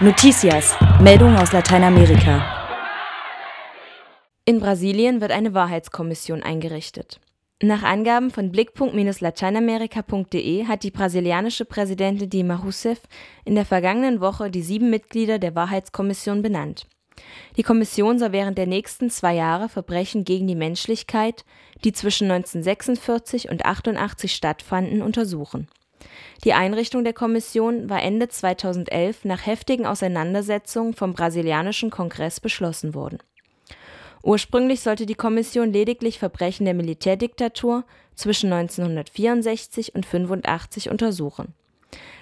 Noticias, Meldungen aus Lateinamerika. In Brasilien wird eine Wahrheitskommission eingerichtet. Nach Angaben von blickpunkt-lateinamerika.de hat die brasilianische Präsidentin Dilma Rousseff in der vergangenen Woche die sieben Mitglieder der Wahrheitskommission benannt. Die Kommission soll während der nächsten zwei Jahre Verbrechen gegen die Menschlichkeit, die zwischen 1946 und 88 stattfanden, untersuchen. Die Einrichtung der Kommission war Ende 2011 nach heftigen Auseinandersetzungen vom brasilianischen Kongress beschlossen worden. Ursprünglich sollte die Kommission lediglich Verbrechen der Militärdiktatur zwischen 1964 und 85 untersuchen.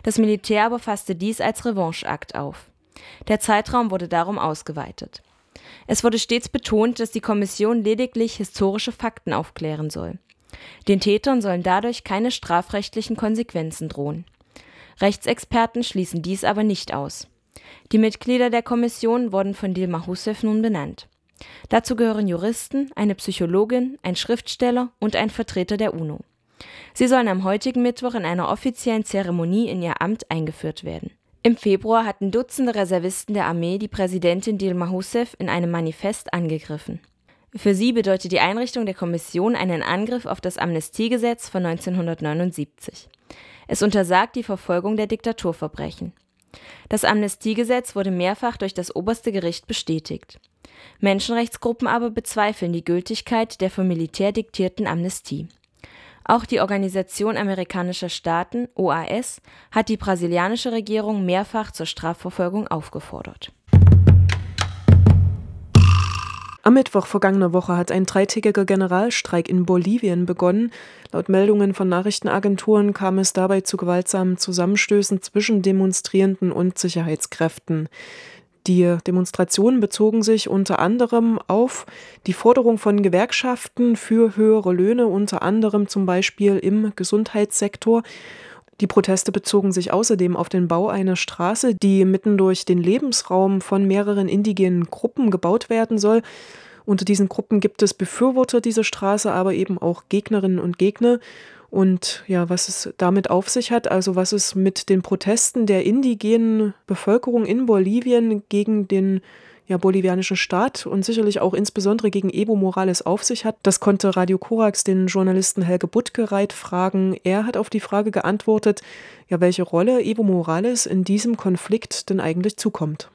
Das Militär aber fasste dies als Revancheakt auf. Der Zeitraum wurde darum ausgeweitet. Es wurde stets betont, dass die Kommission lediglich historische Fakten aufklären soll. Den Tätern sollen dadurch keine strafrechtlichen Konsequenzen drohen. Rechtsexperten schließen dies aber nicht aus. Die Mitglieder der Kommission wurden von Dilma Rousseff nun benannt. Dazu gehören Juristen, eine Psychologin, ein Schriftsteller und ein Vertreter der UNO. Sie sollen am heutigen Mittwoch in einer offiziellen Zeremonie in ihr Amt eingeführt werden. Im Februar hatten Dutzende Reservisten der Armee die Präsidentin Dilma Rousseff in einem Manifest angegriffen. Für sie bedeutet die Einrichtung der Kommission einen Angriff auf das Amnestiegesetz von 1979. Es untersagt die Verfolgung der Diktaturverbrechen. Das Amnestiegesetz wurde mehrfach durch das oberste Gericht bestätigt. Menschenrechtsgruppen aber bezweifeln die Gültigkeit der vom Militär diktierten Amnestie auch die Organisation amerikanischer Staaten (OAS) hat die brasilianische Regierung mehrfach zur Strafverfolgung aufgefordert. Am Mittwoch vergangener Woche hat ein dreitägiger Generalstreik in Bolivien begonnen. Laut Meldungen von Nachrichtenagenturen kam es dabei zu gewaltsamen Zusammenstößen zwischen Demonstrierenden und Sicherheitskräften. Die Demonstrationen bezogen sich unter anderem auf die Forderung von Gewerkschaften für höhere Löhne, unter anderem zum Beispiel im Gesundheitssektor. Die Proteste bezogen sich außerdem auf den Bau einer Straße, die mitten durch den Lebensraum von mehreren indigenen Gruppen gebaut werden soll. Unter diesen Gruppen gibt es Befürworter dieser Straße, aber eben auch Gegnerinnen und Gegner und ja, was es damit auf sich hat, also was es mit den Protesten der indigenen Bevölkerung in Bolivien gegen den ja, bolivianischen Staat und sicherlich auch insbesondere gegen Evo Morales auf sich hat. Das konnte Radio Korax den Journalisten Helge Buttgereit fragen. Er hat auf die Frage geantwortet, ja, welche Rolle Evo Morales in diesem Konflikt denn eigentlich zukommt.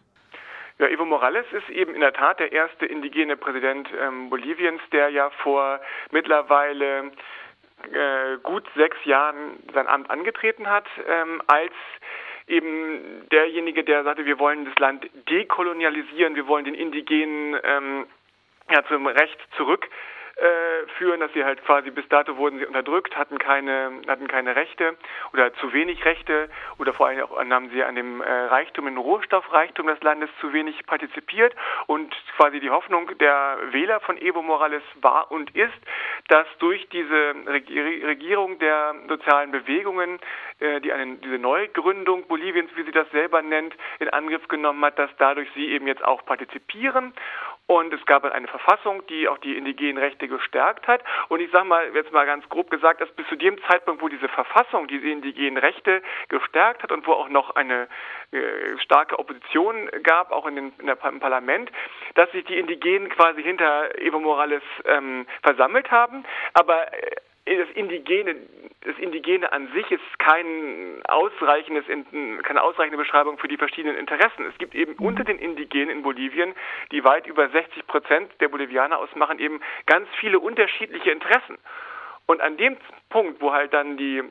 Ja, Evo Morales ist eben in der Tat der erste indigene Präsident ähm, Boliviens, der ja vor mittlerweile äh, gut sechs Jahren sein Amt angetreten hat, ähm, als eben derjenige, der sagte, wir wollen das Land dekolonialisieren, wir wollen den Indigenen ähm, ja, zum Recht zurück äh, führen, dass sie halt quasi bis dato wurden sie unterdrückt, hatten keine, hatten keine Rechte oder zu wenig Rechte oder vor allem auch haben sie an dem äh, Reichtum, dem Rohstoffreichtum des Landes zu wenig partizipiert. Und quasi die Hoffnung der Wähler von Evo Morales war und ist, dass durch diese Regierung der sozialen Bewegungen, äh, die eine, diese Neugründung Boliviens, wie sie das selber nennt, in Angriff genommen hat, dass dadurch sie eben jetzt auch partizipieren und es gab eine Verfassung, die auch die indigenen Rechte gestärkt hat. Und ich sage mal, jetzt mal ganz grob gesagt, dass bis zu dem Zeitpunkt, wo diese Verfassung diese indigenen Rechte gestärkt hat und wo auch noch eine äh, starke Opposition gab, auch in den, in der, im Parlament, dass sich die Indigenen quasi hinter Evo Morales ähm, versammelt haben. Aber äh, das Indigene, das Indigene an sich ist kein ausreichendes, keine ausreichende Beschreibung für die verschiedenen Interessen. Es gibt eben unter den Indigenen in Bolivien, die weit über 60 Prozent der Bolivianer ausmachen, eben ganz viele unterschiedliche Interessen. Und an dem Punkt, wo halt dann die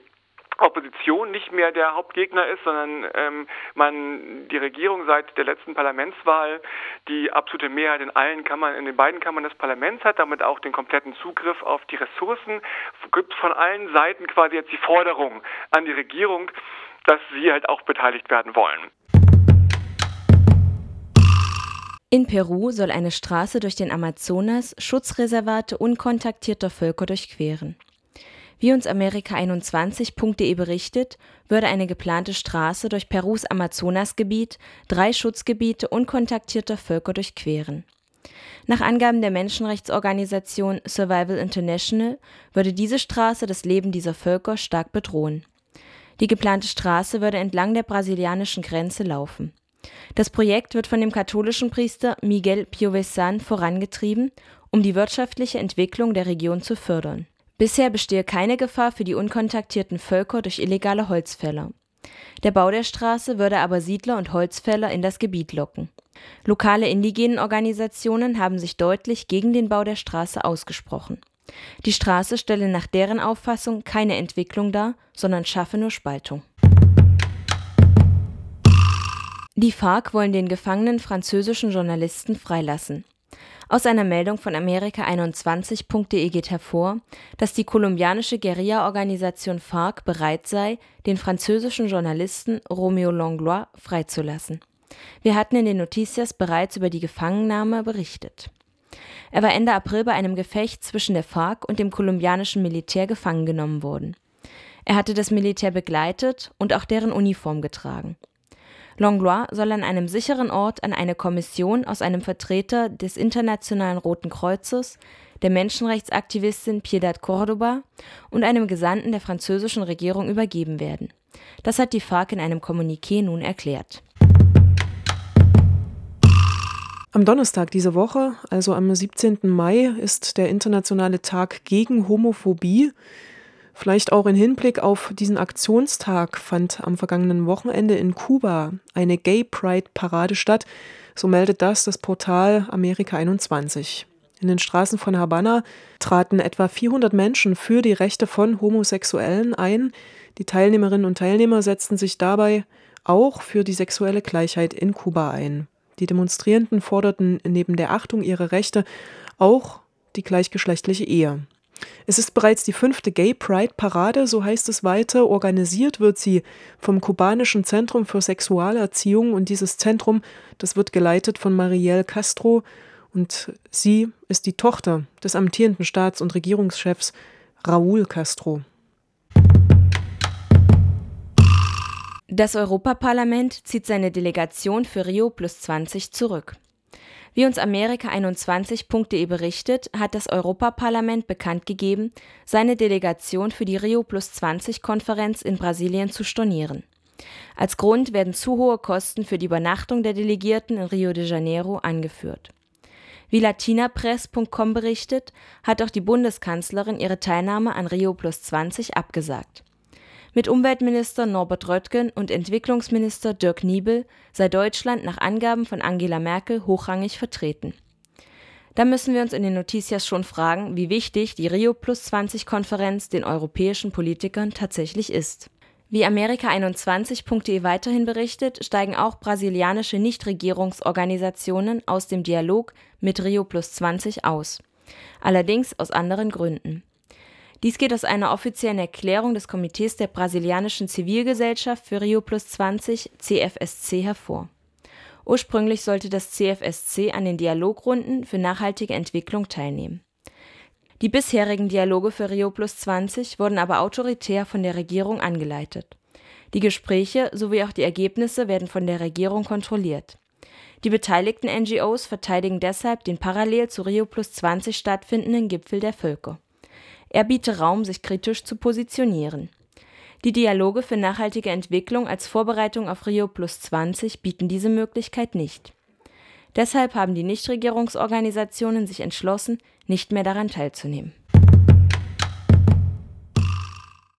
Opposition nicht mehr der Hauptgegner ist, sondern ähm, man die Regierung seit der letzten Parlamentswahl die absolute Mehrheit in allen Kammern, in den beiden Kammern des Parlaments hat, damit auch den kompletten Zugriff auf die Ressourcen, gibt von allen Seiten quasi jetzt die Forderung an die Regierung, dass sie halt auch beteiligt werden wollen. In Peru soll eine Straße durch den Amazonas Schutzreservate unkontaktierter Völker durchqueren. Wie uns Amerika21.de berichtet, würde eine geplante Straße durch Perus Amazonasgebiet drei Schutzgebiete unkontaktierter Völker durchqueren. Nach Angaben der Menschenrechtsorganisation Survival International würde diese Straße das Leben dieser Völker stark bedrohen. Die geplante Straße würde entlang der brasilianischen Grenze laufen. Das Projekt wird von dem katholischen Priester Miguel Piovesan vorangetrieben, um die wirtschaftliche Entwicklung der Region zu fördern. Bisher bestehe keine Gefahr für die unkontaktierten Völker durch illegale Holzfäller. Der Bau der Straße würde aber Siedler und Holzfäller in das Gebiet locken. Lokale indigenen Organisationen haben sich deutlich gegen den Bau der Straße ausgesprochen. Die Straße stelle nach deren Auffassung keine Entwicklung dar, sondern schaffe nur Spaltung. Die FARC wollen den gefangenen französischen Journalisten freilassen. Aus einer Meldung von Amerika21.de geht hervor, dass die kolumbianische Guerilla-Organisation FARC bereit sei, den französischen Journalisten Romeo Langlois freizulassen. Wir hatten in den Noticias bereits über die Gefangennahme berichtet. Er war Ende April bei einem Gefecht zwischen der FARC und dem kolumbianischen Militär gefangen genommen worden. Er hatte das Militär begleitet und auch deren Uniform getragen. Langlois soll an einem sicheren Ort an eine Kommission aus einem Vertreter des Internationalen Roten Kreuzes, der Menschenrechtsaktivistin Piedad Cordoba und einem Gesandten der französischen Regierung übergeben werden. Das hat die FARC in einem Kommuniqué nun erklärt. Am Donnerstag diese Woche, also am 17. Mai, ist der internationale Tag gegen Homophobie. Vielleicht auch in Hinblick auf diesen Aktionstag fand am vergangenen Wochenende in Kuba eine Gay Pride Parade statt. So meldet das das Portal Amerika 21. In den Straßen von Havanna traten etwa 400 Menschen für die Rechte von Homosexuellen ein. Die Teilnehmerinnen und Teilnehmer setzten sich dabei auch für die sexuelle Gleichheit in Kuba ein. Die Demonstrierenden forderten neben der Achtung ihrer Rechte auch die gleichgeschlechtliche Ehe. Es ist bereits die fünfte Gay Pride Parade, so heißt es weiter. Organisiert wird sie vom kubanischen Zentrum für Sexualerziehung und dieses Zentrum, das wird geleitet von Marielle Castro und sie ist die Tochter des amtierenden Staats- und Regierungschefs Raúl Castro. Das Europaparlament zieht seine Delegation für Rio plus 20 zurück. Wie uns Amerika21.de berichtet, hat das Europaparlament bekannt gegeben, seine Delegation für die Rio Plus 20 Konferenz in Brasilien zu stornieren. Als Grund werden zu hohe Kosten für die Übernachtung der Delegierten in Rio de Janeiro angeführt. Wie latinapress.com berichtet, hat auch die Bundeskanzlerin ihre Teilnahme an Rio Plus 20 abgesagt. Mit Umweltminister Norbert Röttgen und Entwicklungsminister Dirk Niebel sei Deutschland nach Angaben von Angela Merkel hochrangig vertreten. Da müssen wir uns in den Noticias schon fragen, wie wichtig die Rio Plus 20 Konferenz den europäischen Politikern tatsächlich ist. Wie Amerika21.de weiterhin berichtet, steigen auch brasilianische Nichtregierungsorganisationen aus dem Dialog mit Rio Plus 20 aus. Allerdings aus anderen Gründen. Dies geht aus einer offiziellen Erklärung des Komitees der brasilianischen Zivilgesellschaft für Rio Plus 20 CFSC hervor. Ursprünglich sollte das CFSC an den Dialogrunden für nachhaltige Entwicklung teilnehmen. Die bisherigen Dialoge für Rio Plus 20 wurden aber autoritär von der Regierung angeleitet. Die Gespräche sowie auch die Ergebnisse werden von der Regierung kontrolliert. Die beteiligten NGOs verteidigen deshalb den parallel zu Rio Plus 20 stattfindenden Gipfel der Völker. Er biete Raum, sich kritisch zu positionieren. Die Dialoge für nachhaltige Entwicklung als Vorbereitung auf Rio Plus 20 bieten diese Möglichkeit nicht. Deshalb haben die Nichtregierungsorganisationen sich entschlossen, nicht mehr daran teilzunehmen